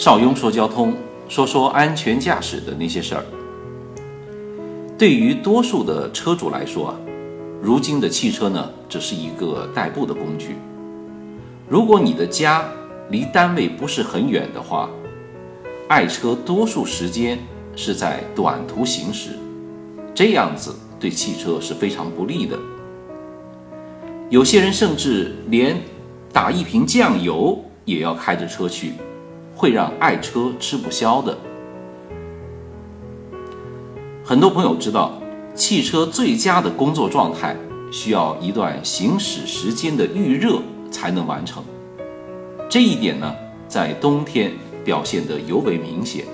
邵雍说交通，说说安全驾驶的那些事儿。对于多数的车主来说啊，如今的汽车呢，只是一个代步的工具。如果你的家离单位不是很远的话，爱车多数时间是在短途行驶，这样子对汽车是非常不利的。有些人甚至连打一瓶酱油也要开着车去，会让爱车吃不消的。很多朋友知道，汽车最佳的工作状态需要一段行驶时间的预热才能完成。这一点呢，在冬天表现得尤为明显。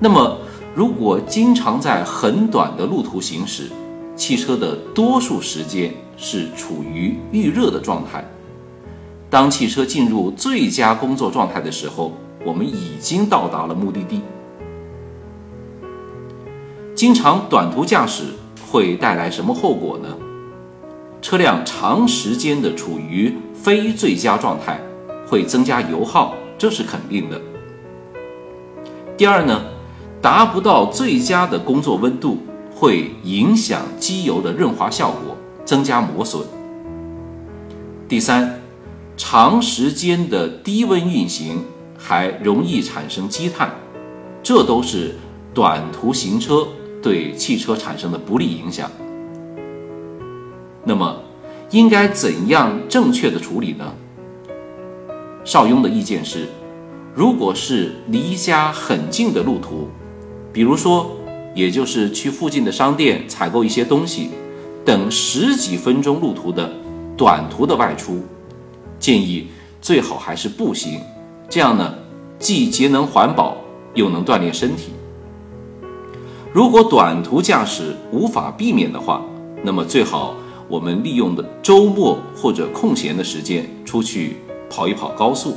那么，如果经常在很短的路途行驶，汽车的多数时间是处于预热的状态。当汽车进入最佳工作状态的时候，我们已经到达了目的地。经常短途驾驶会带来什么后果呢？车辆长时间的处于非最佳状态，会增加油耗，这是肯定的。第二呢，达不到最佳的工作温度，会影响机油的润滑效果，增加磨损。第三，长时间的低温运行还容易产生积碳，这都是短途行车对汽车产生的不利影响。那么，应该怎样正确的处理呢？邵雍的意见是，如果是离家很近的路途，比如说，也就是去附近的商店采购一些东西，等十几分钟路途的短途的外出，建议最好还是步行，这样呢，既节能环保，又能锻炼身体。如果短途驾驶无法避免的话，那么最好我们利用的周末或者空闲的时间出去跑一跑高速，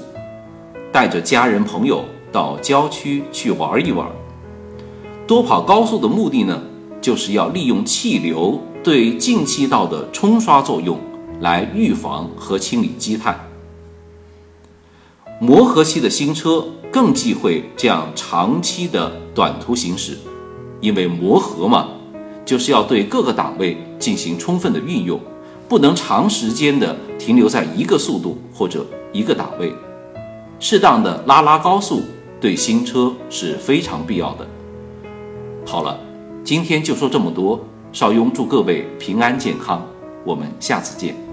带着家人朋友到郊区去玩一玩。多跑高速的目的呢，就是要利用气流对进气道的冲刷作用，来预防和清理积碳。磨合期的新车更忌讳这样长期的短途行驶。因为磨合嘛，就是要对各个档位进行充分的运用，不能长时间的停留在一个速度或者一个档位，适当的拉拉高速对新车是非常必要的。好了，今天就说这么多，邵雍祝各位平安健康，我们下次见。